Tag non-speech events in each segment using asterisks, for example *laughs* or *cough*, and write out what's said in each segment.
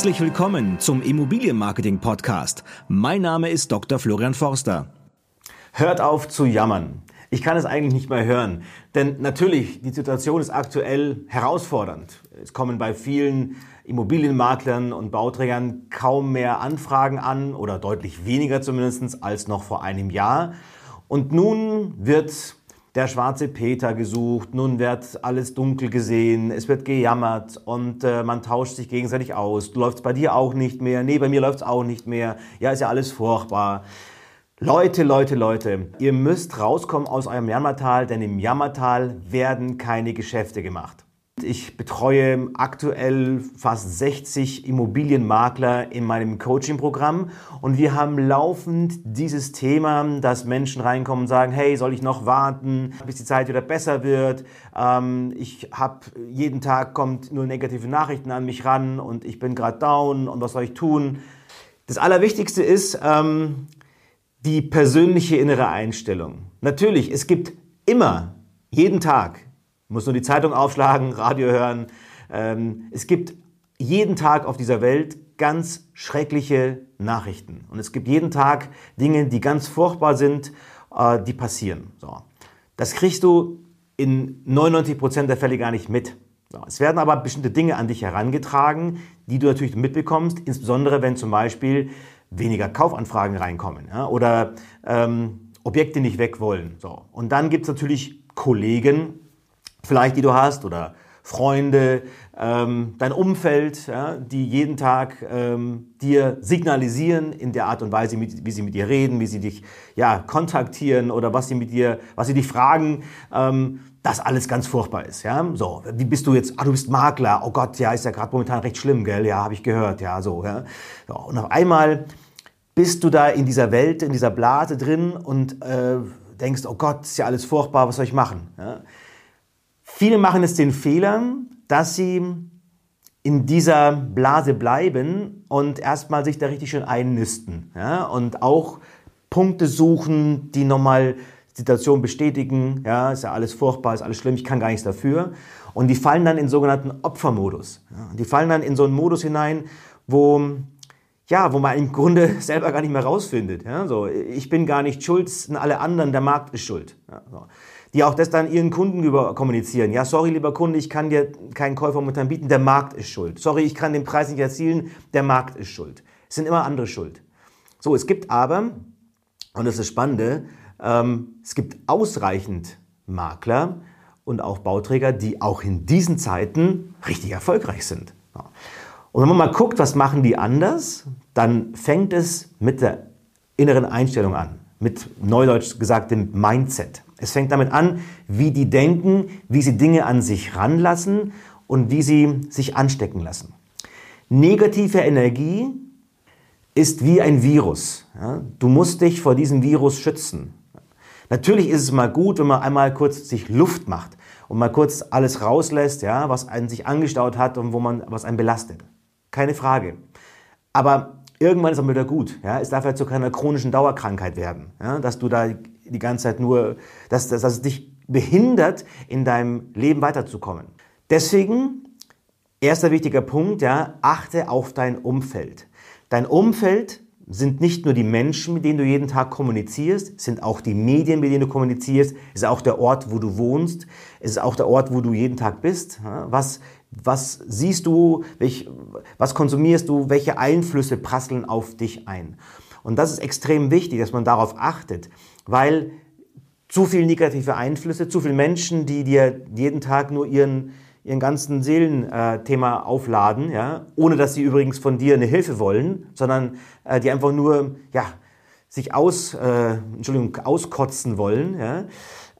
Herzlich willkommen zum Immobilienmarketing Podcast. Mein Name ist Dr. Florian Forster. Hört auf zu jammern. Ich kann es eigentlich nicht mehr hören. Denn natürlich, die Situation ist aktuell herausfordernd. Es kommen bei vielen Immobilienmaklern und Bauträgern kaum mehr Anfragen an oder deutlich weniger zumindest als noch vor einem Jahr. Und nun wird der schwarze Peter gesucht, nun wird alles dunkel gesehen, es wird gejammert und äh, man tauscht sich gegenseitig aus. Läuft bei dir auch nicht mehr? Nee, bei mir läuft es auch nicht mehr. Ja, ist ja alles furchtbar. Leute, Leute, Leute, ihr müsst rauskommen aus eurem Jammertal, denn im Jammertal werden keine Geschäfte gemacht. Ich betreue aktuell fast 60 Immobilienmakler in meinem Coaching-Programm und wir haben laufend dieses Thema, dass Menschen reinkommen und sagen, hey, soll ich noch warten, bis die Zeit wieder besser wird? Ähm, ich habe jeden Tag kommt nur negative Nachrichten an mich ran und ich bin gerade down und was soll ich tun? Das Allerwichtigste ist ähm, die persönliche innere Einstellung. Natürlich, es gibt immer, jeden Tag muss nur die Zeitung aufschlagen, *laughs* Radio hören. Ähm, es gibt jeden Tag auf dieser Welt ganz schreckliche Nachrichten. Und es gibt jeden Tag Dinge, die ganz furchtbar sind, äh, die passieren. So. Das kriegst du in 99 Prozent der Fälle gar nicht mit. So. Es werden aber bestimmte Dinge an dich herangetragen, die du natürlich mitbekommst, insbesondere wenn zum Beispiel weniger Kaufanfragen reinkommen ja, oder ähm, Objekte nicht weg wollen. So. Und dann gibt es natürlich Kollegen, vielleicht die du hast oder Freunde, ähm, dein Umfeld, ja, die jeden Tag ähm, dir signalisieren in der Art und Weise, mit, wie sie mit dir reden, wie sie dich ja, kontaktieren oder was sie mit dir, was sie dich fragen, ähm, dass alles ganz furchtbar ist. Ja? So, wie bist du jetzt? Ah, du bist Makler. Oh Gott, ja, ist ja gerade momentan recht schlimm, gell? Ja, habe ich gehört. Ja, so. Ja? so. Und auf einmal bist du da in dieser Welt, in dieser Blase drin und äh, denkst, oh Gott, ist ja alles furchtbar, was soll ich machen? Ja? Viele machen es den Fehler, dass sie in dieser Blase bleiben und erstmal sich da richtig schön einnisten. Ja? Und auch Punkte suchen, die nochmal Situation bestätigen. Ja, ist ja alles furchtbar, ist alles schlimm, ich kann gar nichts dafür. Und die fallen dann in sogenannten Opfermodus. Ja? Die fallen dann in so einen Modus hinein, wo ja, wo man im Grunde *laughs* selber gar nicht mehr rausfindet. Ja, so, ich bin gar nicht schuld, sind alle anderen, der Markt ist schuld. Ja, so die auch das dann ihren Kunden über kommunizieren. Ja, sorry, lieber Kunde, ich kann dir keinen Käufer momentan bieten, der Markt ist schuld. Sorry, ich kann den Preis nicht erzielen, der Markt ist schuld. Es sind immer andere schuld. So, es gibt aber, und das ist das Spannende, ähm, es gibt ausreichend Makler und auch Bauträger, die auch in diesen Zeiten richtig erfolgreich sind. Und wenn man mal guckt, was machen die anders, dann fängt es mit der inneren Einstellung an, mit neudeutsch gesagt dem Mindset. Es fängt damit an, wie die denken, wie sie Dinge an sich ranlassen und wie sie sich anstecken lassen. Negative Energie ist wie ein Virus. Ja? Du musst dich vor diesem Virus schützen. Natürlich ist es mal gut, wenn man einmal kurz sich Luft macht und mal kurz alles rauslässt, ja, was einen sich angestaut hat und wo man, was einen belastet. Keine Frage. Aber irgendwann ist es wieder gut. Ja? Es darf halt zu keiner chronischen Dauerkrankheit werden, ja? dass du da die ganze Zeit nur, dass, dass, dass es dich behindert, in deinem Leben weiterzukommen. Deswegen, erster wichtiger Punkt, ja, achte auf dein Umfeld. Dein Umfeld sind nicht nur die Menschen, mit denen du jeden Tag kommunizierst, sind auch die Medien, mit denen du kommunizierst, ist auch der Ort, wo du wohnst, ist auch der Ort, wo du jeden Tag bist. Was, was siehst du, welch, was konsumierst du, welche Einflüsse prasseln auf dich ein? Und das ist extrem wichtig, dass man darauf achtet, weil zu viel negative Einflüsse, zu viele Menschen, die dir jeden Tag nur ihren, ihren ganzen Seelenthema aufladen, ja, ohne dass sie übrigens von dir eine Hilfe wollen, sondern äh, die einfach nur ja, sich aus, äh, Entschuldigung, auskotzen wollen, ja,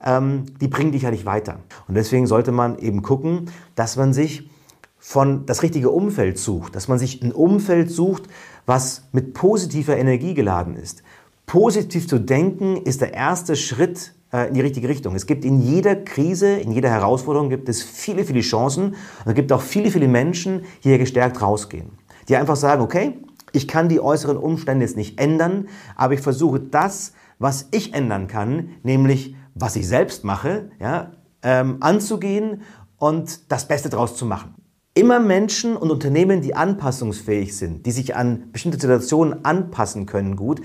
ähm, die bringen dich ja nicht weiter. Und deswegen sollte man eben gucken, dass man sich von das richtige Umfeld sucht, dass man sich ein Umfeld sucht, was mit positiver Energie geladen ist. Positiv zu denken ist der erste Schritt äh, in die richtige Richtung. Es gibt in jeder Krise, in jeder Herausforderung gibt es viele, viele Chancen. Und es gibt auch viele, viele Menschen, die hier gestärkt rausgehen. Die einfach sagen, okay, ich kann die äußeren Umstände jetzt nicht ändern, aber ich versuche das, was ich ändern kann, nämlich was ich selbst mache, ja, ähm, anzugehen und das Beste draus zu machen. Immer Menschen und Unternehmen, die anpassungsfähig sind, die sich an bestimmte Situationen anpassen können gut,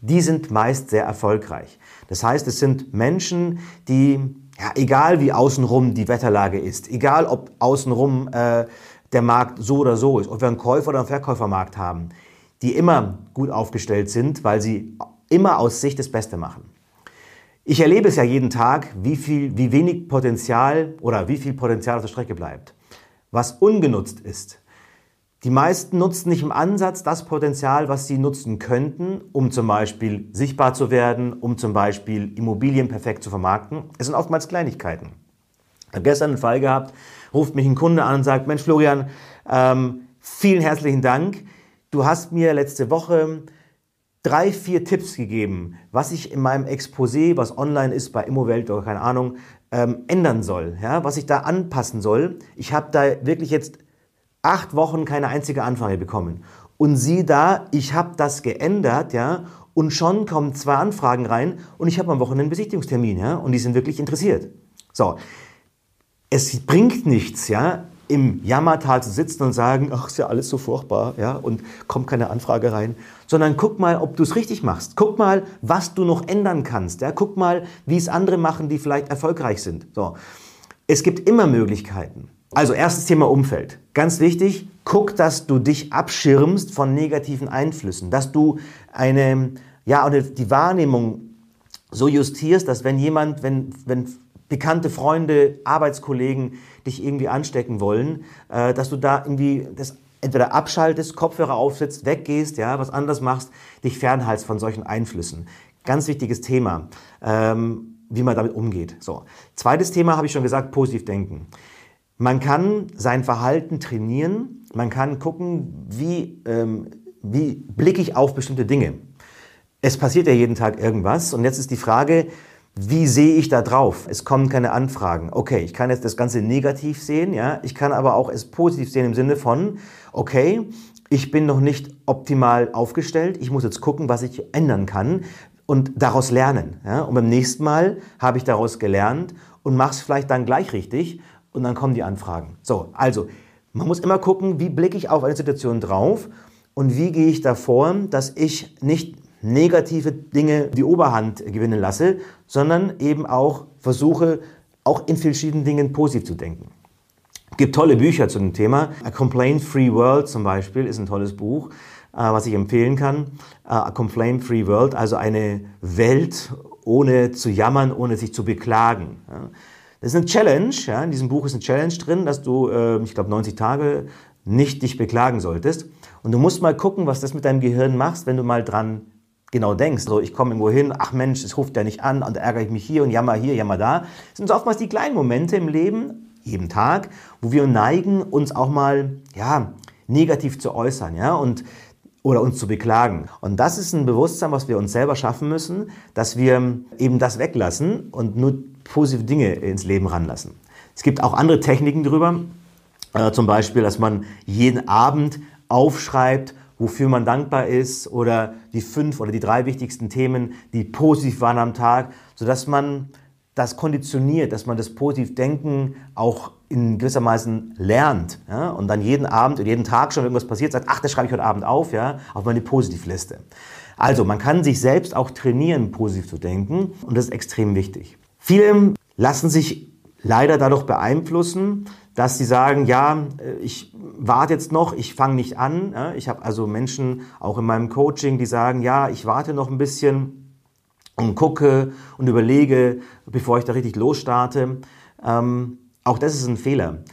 die sind meist sehr erfolgreich. Das heißt, es sind Menschen, die, ja, egal wie außenrum die Wetterlage ist, egal ob außenrum äh, der Markt so oder so ist, ob wir einen Käufer- oder einen Verkäufermarkt haben, die immer gut aufgestellt sind, weil sie immer aus sich das Beste machen. Ich erlebe es ja jeden Tag, wie viel, wie wenig Potenzial oder wie viel Potenzial auf der Strecke bleibt was ungenutzt ist. Die meisten nutzen nicht im Ansatz das Potenzial, was sie nutzen könnten, um zum Beispiel sichtbar zu werden, um zum Beispiel Immobilien perfekt zu vermarkten. Es sind oftmals Kleinigkeiten. Ich habe gestern einen Fall gehabt, ruft mich ein Kunde an und sagt, Mensch Florian, ähm, vielen herzlichen Dank. Du hast mir letzte Woche drei, vier Tipps gegeben, was ich in meinem Exposé, was online ist bei Immowelt oder keine Ahnung, ähm, ändern soll, ja, was ich da anpassen soll. Ich habe da wirklich jetzt acht Wochen keine einzige Anfrage bekommen. Und sieh da, ich habe das geändert, ja, und schon kommen zwei Anfragen rein und ich habe am Wochenende einen Besichtigungstermin, ja, und die sind wirklich interessiert. So, es bringt nichts, ja, im Jammertal zu sitzen und sagen, ach, ist ja alles so furchtbar, ja, und kommt keine Anfrage rein, sondern guck mal, ob du es richtig machst. Guck mal, was du noch ändern kannst, ja, guck mal, wie es andere machen, die vielleicht erfolgreich sind. So. Es gibt immer Möglichkeiten. Also erstes Thema Umfeld. Ganz wichtig, guck, dass du dich abschirmst von negativen Einflüssen, dass du eine, ja, die Wahrnehmung so justierst, dass wenn jemand, wenn, wenn bekannte Freunde, Arbeitskollegen dich irgendwie anstecken wollen, äh, dass du da irgendwie das entweder abschaltest, Kopfhörer aufsetzt, weggehst, ja, was anderes machst, dich fernhaltst von solchen Einflüssen. Ganz wichtiges Thema, ähm, wie man damit umgeht. So. Zweites Thema habe ich schon gesagt, positiv denken. Man kann sein Verhalten trainieren, man kann gucken, wie, ähm, wie blicke ich auf bestimmte Dinge. Es passiert ja jeden Tag irgendwas und jetzt ist die Frage, wie sehe ich da drauf? Es kommen keine Anfragen. Okay, ich kann jetzt das Ganze negativ sehen, ja. Ich kann aber auch es positiv sehen im Sinne von, okay, ich bin noch nicht optimal aufgestellt. Ich muss jetzt gucken, was ich ändern kann und daraus lernen. Ja? Und beim nächsten Mal habe ich daraus gelernt und mache es vielleicht dann gleich richtig und dann kommen die Anfragen. So, also man muss immer gucken, wie blicke ich auf eine Situation drauf und wie gehe ich davor, dass ich nicht negative Dinge die Oberhand gewinnen lasse, sondern eben auch versuche, auch in verschiedenen Dingen positiv zu denken. Es gibt tolle Bücher zu dem Thema. A Complaint Free World zum Beispiel ist ein tolles Buch, äh, was ich empfehlen kann. Äh, A Complaint Free World, also eine Welt ohne zu jammern, ohne sich zu beklagen. Das ist eine Challenge. Ja. In diesem Buch ist eine Challenge drin, dass du, äh, ich glaube, 90 Tage nicht dich beklagen solltest. Und du musst mal gucken, was das mit deinem Gehirn macht, wenn du mal dran genau denkst. So, ich komme irgendwo hin, ach Mensch, es ruft ja nicht an und ärgere ich mich hier und jammer hier, jammer da. Das sind so oftmals die kleinen Momente im Leben, jeden Tag, wo wir neigen, uns auch mal, ja, negativ zu äußern, ja, und oder uns zu beklagen. Und das ist ein Bewusstsein, was wir uns selber schaffen müssen, dass wir eben das weglassen und nur positive Dinge ins Leben ranlassen. Es gibt auch andere Techniken darüber, äh, zum Beispiel, dass man jeden Abend aufschreibt, wofür man dankbar ist oder die fünf oder die drei wichtigsten Themen, die positiv waren am Tag, sodass man das konditioniert, dass man das positiv Denken auch in gewissermaßen lernt ja, und dann jeden Abend oder jeden Tag schon irgendwas passiert, sagt, ach, das schreibe ich heute Abend auf, ja, auf meine Positivliste. Also, man kann sich selbst auch trainieren, positiv zu denken und das ist extrem wichtig. Viele lassen sich leider dadurch beeinflussen, dass sie sagen, ja, äh, ich warte jetzt noch, ich fange nicht an. Ich habe also Menschen auch in meinem Coaching, die sagen, ja, ich warte noch ein bisschen und gucke und überlege, bevor ich da richtig losstarte. Ähm, auch das ist ein Fehler.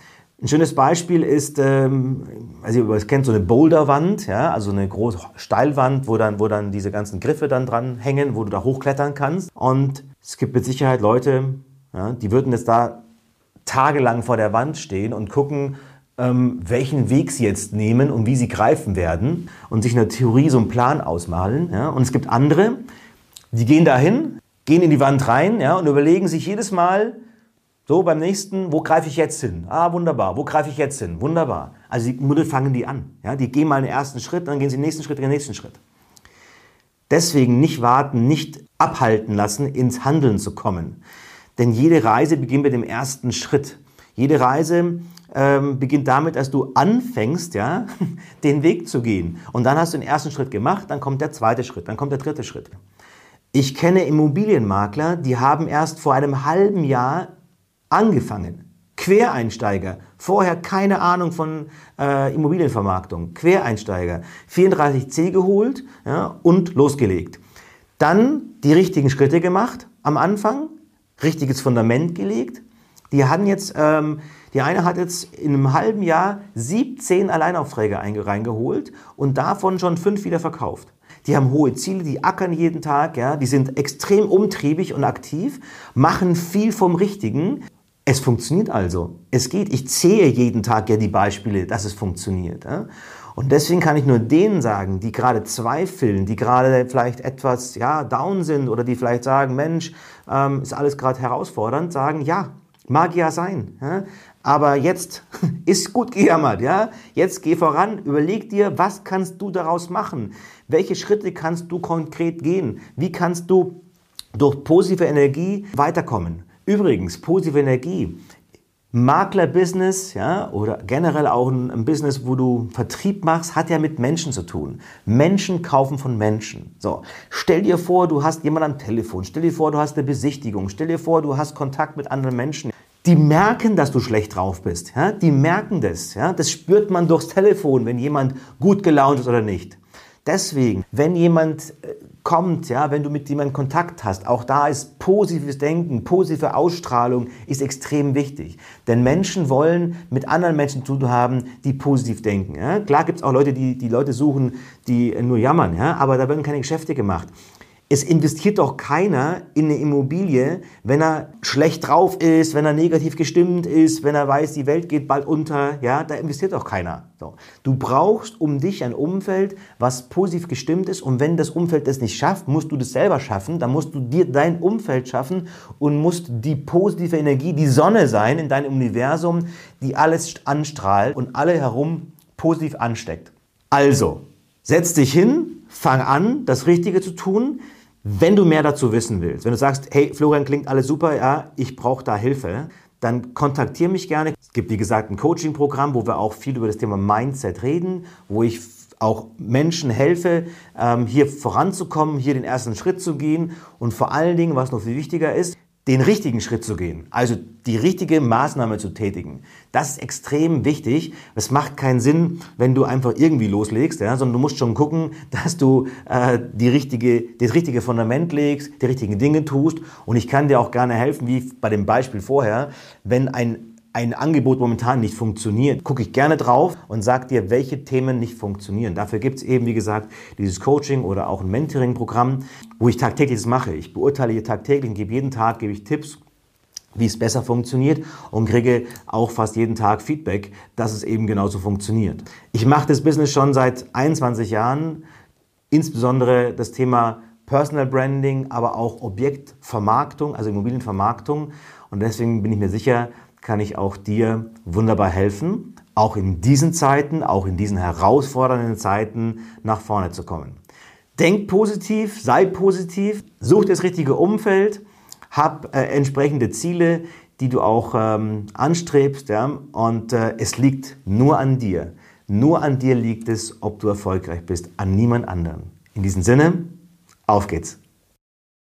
Ein schönes Beispiel ist, ähm, also ihr kennt so eine Boulderwand, ja, also eine große Steilwand, wo dann, wo dann diese ganzen Griffe dann dran hängen, wo du da hochklettern kannst. Und es gibt mit Sicherheit Leute, ja, die würden jetzt da tagelang vor der Wand stehen und gucken, ähm, welchen Weg sie jetzt nehmen und wie sie greifen werden und sich in der Theorie so einen Plan ausmalen. Ja? Und es gibt andere, die gehen dahin, gehen in die Wand rein ja, und überlegen sich jedes Mal, so beim nächsten, wo greife ich jetzt hin? Ah, wunderbar. Wo greife ich jetzt hin? Wunderbar. Also die Mutter fangen die an. Ja? Die gehen mal den ersten Schritt, dann gehen sie den nächsten Schritt, den nächsten Schritt. Deswegen nicht warten, nicht abhalten lassen, ins Handeln zu kommen. Denn jede Reise beginnt mit dem ersten Schritt. Jede Reise ähm, beginnt damit, dass du anfängst, ja, *laughs* den Weg zu gehen. Und dann hast du den ersten Schritt gemacht, dann kommt der zweite Schritt, dann kommt der dritte Schritt. Ich kenne Immobilienmakler, die haben erst vor einem halben Jahr angefangen. Quereinsteiger, vorher keine Ahnung von äh, Immobilienvermarktung, Quereinsteiger, 34C geholt ja, und losgelegt. Dann die richtigen Schritte gemacht am Anfang, richtiges Fundament gelegt. Die hatten jetzt, ähm, die eine hat jetzt in einem halben Jahr 17 Alleinaufträge reingeholt und davon schon fünf wieder verkauft. Die haben hohe Ziele, die ackern jeden Tag, ja, die sind extrem umtriebig und aktiv, machen viel vom Richtigen. Es funktioniert also. Es geht. Ich zähle jeden Tag ja die Beispiele, dass es funktioniert. Ja. Und deswegen kann ich nur denen sagen, die gerade zweifeln, die gerade vielleicht etwas ja, down sind oder die vielleicht sagen, Mensch, ähm, ist alles gerade herausfordernd, sagen, ja, mag ja sein. Ja? Aber jetzt *laughs* ist gut gejammert, ja? Jetzt geh voran, überleg dir, was kannst du daraus machen? Welche Schritte kannst du konkret gehen? Wie kannst du durch positive Energie weiterkommen? Übrigens, positive Energie. Maklerbusiness, ja, oder generell auch ein, ein, Business, wo du Vertrieb machst, hat ja mit Menschen zu tun. Menschen kaufen von Menschen. So, stell dir vor, du hast jemanden am Telefon, stell dir vor, du hast eine Besichtigung, stell dir vor, du hast Kontakt mit anderen Menschen. Die merken, dass du schlecht drauf bist. Ja? Die merken das. Ja? Das spürt man durchs Telefon, wenn jemand gut gelaunt ist oder nicht. Deswegen, wenn jemand äh, kommt, ja, wenn du mit jemandem Kontakt hast, auch da ist positives Denken, positive Ausstrahlung ist extrem wichtig. Denn Menschen wollen mit anderen Menschen zu tun haben, die positiv denken. Ja. Klar gibt es auch Leute, die die Leute suchen, die nur jammern, ja, aber da werden keine Geschäfte gemacht. Es investiert doch keiner in eine Immobilie, wenn er schlecht drauf ist, wenn er negativ gestimmt ist, wenn er weiß, die Welt geht bald unter. Ja, da investiert doch keiner. So. Du brauchst um dich ein Umfeld, was positiv gestimmt ist. Und wenn das Umfeld das nicht schafft, musst du das selber schaffen. Dann musst du dir dein Umfeld schaffen und musst die positive Energie, die Sonne sein in deinem Universum, die alles anstrahlt und alle herum positiv ansteckt. Also, setz dich hin, fang an, das Richtige zu tun. Wenn du mehr dazu wissen willst, wenn du sagst, hey, Florian, klingt alles super, ja, ich brauche da Hilfe, dann kontaktiere mich gerne. Es gibt, wie gesagt, ein Coaching-Programm, wo wir auch viel über das Thema Mindset reden, wo ich auch Menschen helfe, ähm, hier voranzukommen, hier den ersten Schritt zu gehen und vor allen Dingen, was noch viel wichtiger ist, den richtigen Schritt zu gehen, also die richtige Maßnahme zu tätigen. Das ist extrem wichtig. Es macht keinen Sinn, wenn du einfach irgendwie loslegst, ja, sondern du musst schon gucken, dass du äh, die richtige, das richtige Fundament legst, die richtigen Dinge tust. Und ich kann dir auch gerne helfen, wie bei dem Beispiel vorher, wenn ein ein Angebot momentan nicht funktioniert, gucke ich gerne drauf und sage dir, welche Themen nicht funktionieren. Dafür gibt es eben, wie gesagt, dieses Coaching oder auch ein Mentoring-Programm, wo ich tagtäglich das mache. Ich beurteile hier tagtäglich und gebe jeden Tag gebe ich Tipps, wie es besser funktioniert und kriege auch fast jeden Tag Feedback, dass es eben genauso funktioniert. Ich mache das Business schon seit 21 Jahren, insbesondere das Thema Personal Branding, aber auch Objektvermarktung, also Immobilienvermarktung. Und deswegen bin ich mir sicher, kann ich auch dir wunderbar helfen, auch in diesen Zeiten, auch in diesen herausfordernden Zeiten nach vorne zu kommen. Denk positiv, sei positiv, such das richtige Umfeld, hab äh, entsprechende Ziele, die du auch ähm, anstrebst, ja? und äh, es liegt nur an dir. Nur an dir liegt es, ob du erfolgreich bist, an niemand anderen. In diesem Sinne, auf geht's.